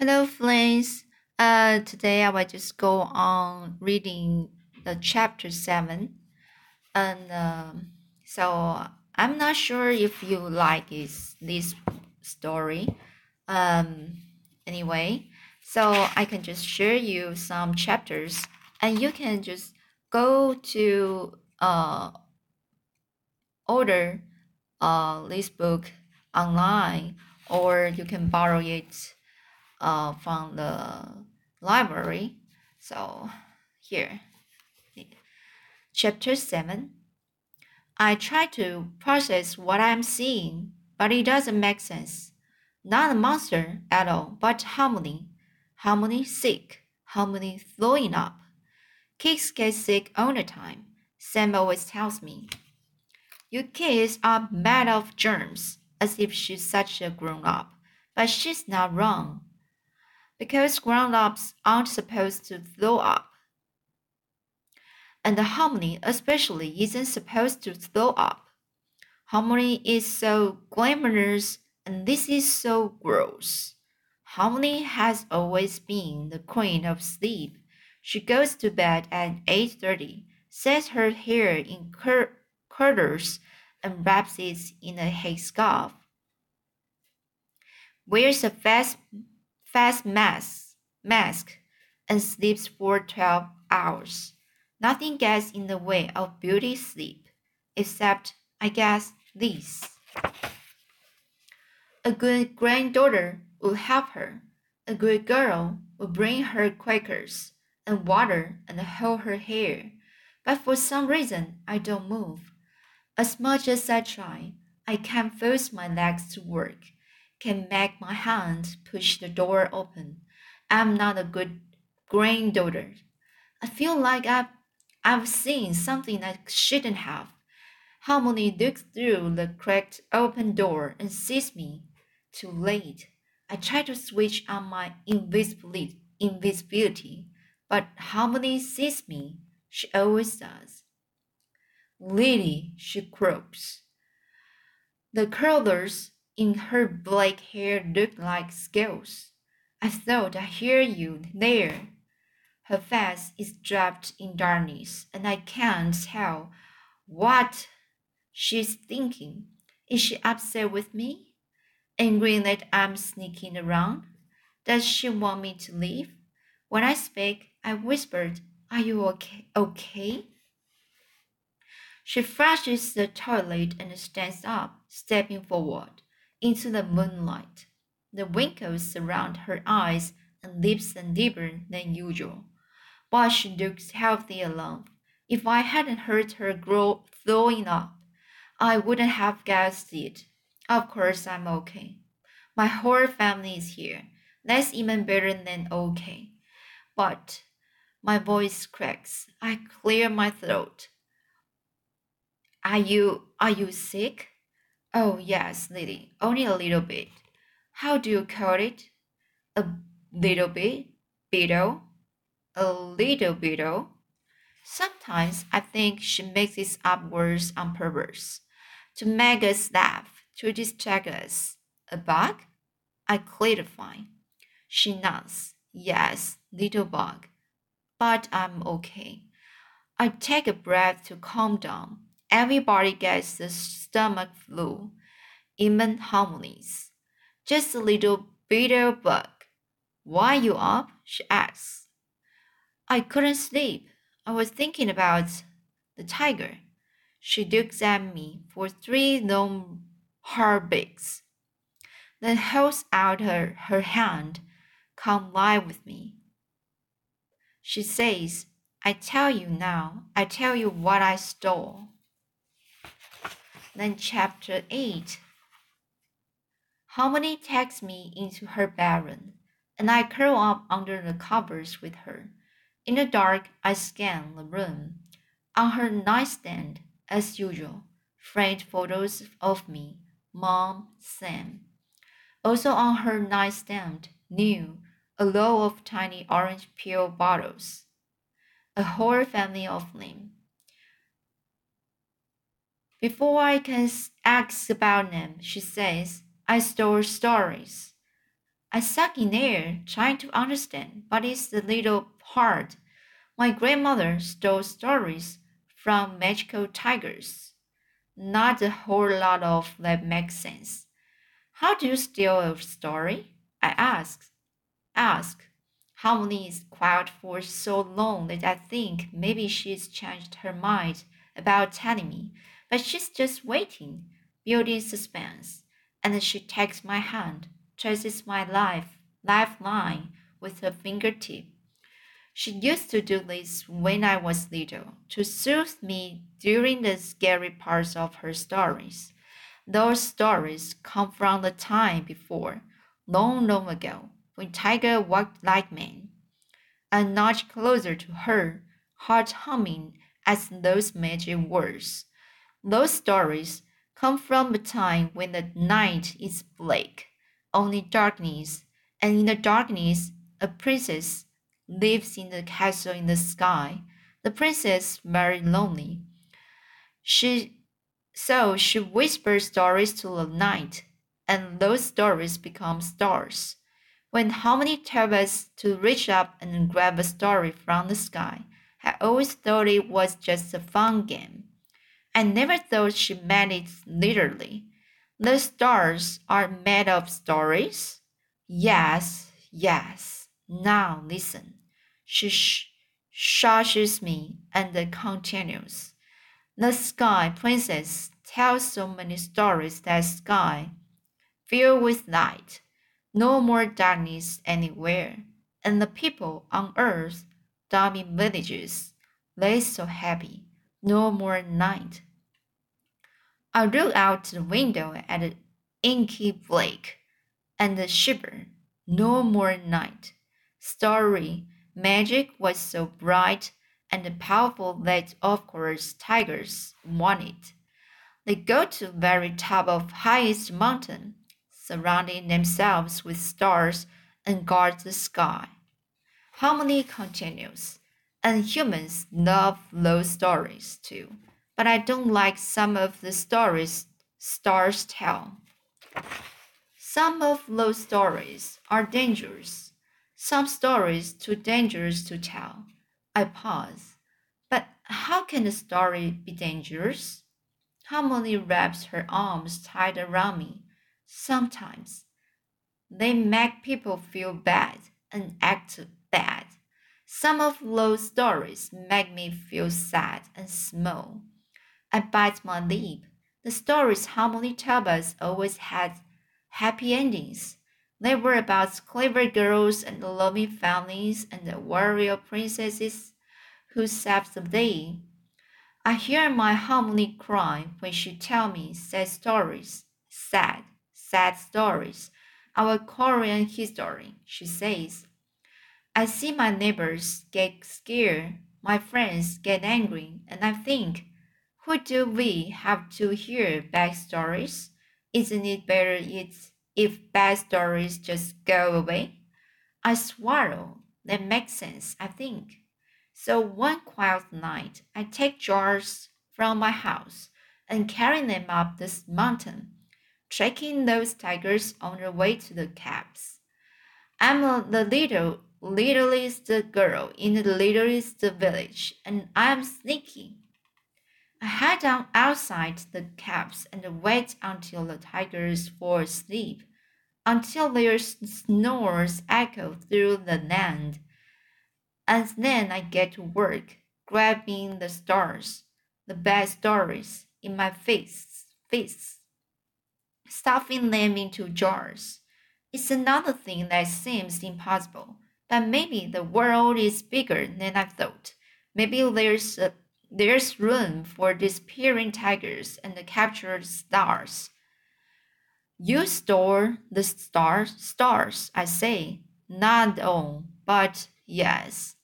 Hello, friends. Uh, today I will just go on reading the chapter seven, and um, so I'm not sure if you like this this story. Um, anyway, so I can just share you some chapters, and you can just go to uh order uh this book online, or you can borrow it uh, from the library. So here, chapter 7. I try to process what I'm seeing, but it doesn't make sense. Not a monster at all, but Halmoni. Halmoni sick, Halmoni throwing up. Kids get sick all the time. Sam always tells me. You kids are mad of germs, as if she's such a grown up. But she's not wrong because grown ups aren't supposed to throw up. And the Halmoni, especially, isn't supposed to throw up. Halmoni is so glamorous, and this is so gross. Halmoni has always been the queen of sleep. She goes to bed at 8:30, sets her hair in cur- curlers, and wraps it in a headscarf. Wears a fast face mask, mask and sleeps for 12 hours. Nothing gets in the way of beauty sleep, except, I guess, this. A good granddaughter would help her. A good girl would bring her quakers and water and hold her hair. But for some reason, I don't move. As much as I try, I can't force my legs to work can make my hand push the door open. I'm not a good granddaughter. I feel like I've, I've seen something I shouldn't have. Halmoni looks through the cracked open door and sees me. Too late. I try to switch on my invisibility, invisibility, but Halmoni sees me. She always does. Lily, she croaks. The curlers in her black hair looked like scales. I thought I hear you there. Her face is draped in darkness, and I can't tell what she's thinking. Is she upset with me? Angry that I'm sneaking around? Does she want me to leave? When I speak, I whispered, Are you okay? okay? She flushes the toilet and stands up, stepping forward into the moonlight. The wrinkles surround her eyes and lips are deeper than usual, but she looks healthy enough. If I hadn't heard her grow throwing up, I wouldn't have guessed it. Of course, I'm okay. My whole family is here. That's even better than okay. But my voice cracks. I clear my throat. Are you are you sick? Oh, yes, Lily, only a little bit. How do you call it? A little bit? Beetle? A little beetle? Sometimes I think she makes these up words on purpose to make us laugh, to distract us. A bug? I clarify. She nods. Yes, little bug. But I'm okay. I take a breath to calm down. Everybody gets the stomach flu, even Halmonis. Just a little bitter bug. Why you up? she asks. I couldn't sleep. I was thinking about the tiger. She looks at me for three long heartbeats, then holds out her, her hand. Come lie with me. She says, I tell you now, I tell you what I stole. Then, chapter 8 Halmoni takes me into her bedroom, and I curl up under the covers with her. In the dark, I scan the room. On her nightstand, as usual, framed photos of me, Mom, Sam. Also on her nightstand, new, a row of tiny orange peel bottles. A whole family of them. Before I can ask about them, she says, I store stories. I suck in air, trying to understand, but it's a little hard. My grandmother stole stories from magical tigers. Not a whole lot of that makes sense. How do you steal a story? I asked. Ask. Halmoni is quiet for so long that I think maybe she's changed her mind about telling me, but she's just waiting, building suspense. And she takes my hand, traces my life lifeline with her fingertip. She used to do this when I was little to soothe me during the scary parts of her stories. Those stories come from the time before, long, long ago, when Tiger walked like man. A notch closer to her, heart humming as those magic words. Those stories come from a time when the night is black, only darkness, and in the darkness, a princess lives in the castle in the sky. The princess very lonely. She so she whispers stories to the night, and those stories become stars. When Halmoni tells us to reach up and grab a story from the sky, I always thought it was just a fun game. I never thought she meant it literally. The stars are made of stories? Yes, yes. Now listen. She sh- shushes me and continues. The Sky Princess tells so many stories that sky filled with light, no more darkness anywhere, and the people on earth, dummy villages, they so happy, no more night. I look out the window at the inky lake and shiver, no more night. Starry magic was so bright and powerful that of course tigers want it. They go to the very top of highest mountain, surrounding themselves with stars and guard the sky. Halmoni continues, and humans love those stories too, but I don't like some of the stories stars tell. Some of those stories are dangerous, some stories too dangerous to tell. I pause. But how can a story be dangerous? Halmoni wraps her arms tight around me. Sometimes they make people feel bad and act bad. Some of those stories make me feel sad and small. I bite my lip. The stories Halmoni tells us always had happy endings. They were about clever girls and loving families and the warrior princesses who saved the day. I hear my Halmoni cry when she tell me sad stories, sad, sad stories, our Korean history, she says. I see my neighbors get scared, my friends get angry, and I think, who do we have to hear bad stories? Isn't it better if bad stories just go away? I swallow. That makes sense, I think. So one quiet night, I take jars from my house and carry them up this mountain, tracking those tigers on their way to the cabs. I'm a, the little, littlest girl in the littlest village, and I'm sneaky. I hide down outside the cabs and wait until the tigers fall asleep until their snores echo through the land. And then I get to work, grabbing the stars, the bad stories, in my fists, fists, stuffing them into jars. It's another thing that seems impossible, but maybe the world is bigger than I thought. Maybe there's a, there's room for disappearing tigers and captured stars. You store the stars, stars, I say. Not all, but yes.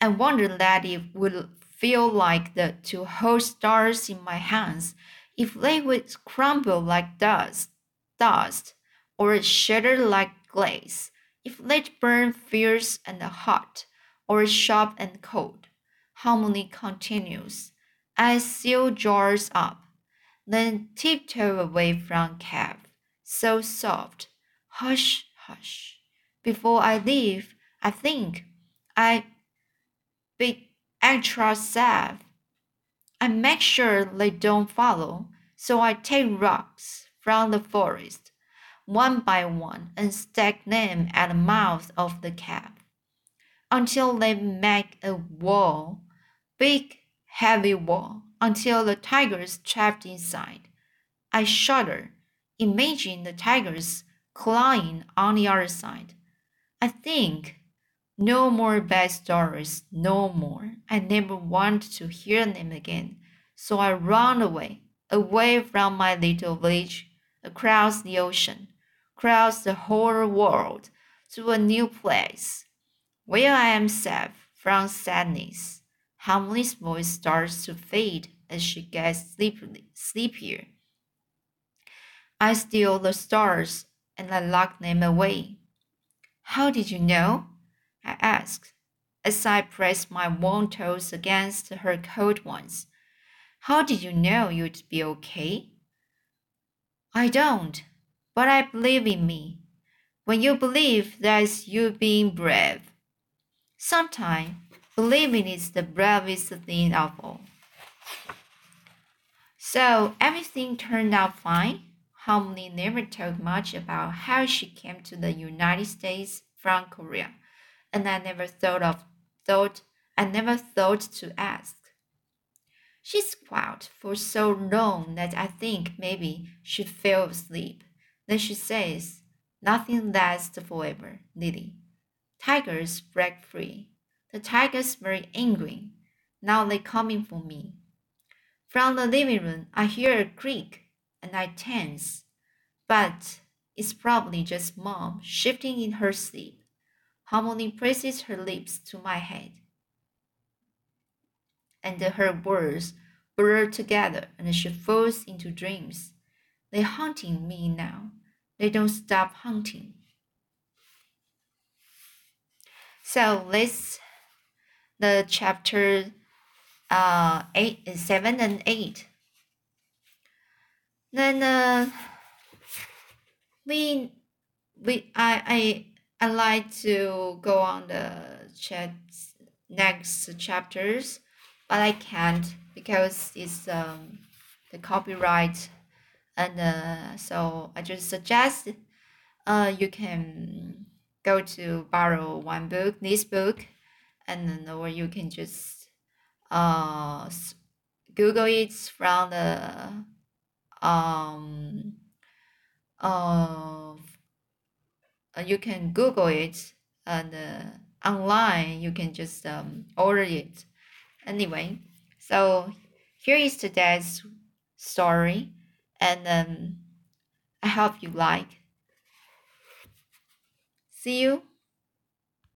I wonder that it would feel like the to hold stars in my hands if they would crumble like dust, dust, or shatter like glass, if they'd burn fierce and hot, or sharp and cold. Halmoni continues. I seal jars up, then tiptoe away from cab so soft. Hush, Hush. Before I leave, I think I be extra safe. I make sure they don't follow, so I take rocks from the forest one by one and stack them at the mouth of the cave until they make a wall, big, heavy wall, until the tigers trapped inside. I shudder. Imagine the tigers clawing on the other side. I think no more bad stories, no more. I never want to hear them again. So I run away, away from my little village, across the ocean, across the whole world, to a new place, where I am safe from sadness. Halmoni's voice starts to fade as she gets sleepy, sleepier. I steal the stars and I lock them away. How did you know? I asked, as I pressed my warm toes against her cold ones. How did you know you'd be okay? I don't, but I believe in me. When you believe, that's you being brave. Sometimes believing is the bravest thing of all. So everything turned out fine. Halmoni never talked much about how she came to the United States from Korea and I never thought of thought I never thought to ask. She's quiet for so long that I think maybe she fell asleep. Then she says, Nothing lasts forever, Lily. Tigers break free. The tigers very angry. Now they coming for me. From the living room, I hear a creak and I tense. But it's probably just mom shifting in her sleep. Halmoni presses her lips to my head. And her words blur together and she falls into dreams. They're haunting me now. They don't stop hunting. So let's the chapter uh eight seven and eight. Then uh we we I I I like to go on the chat next chapters, but I can't because it's um the copyright, and uh, so I just suggest uh you can go to borrow one book, this book, and then or you can just uh Google it from the um uh you can Google it and uh, online you can just um, order it. Anyway, so here is today's story, and um, I hope you like. See you.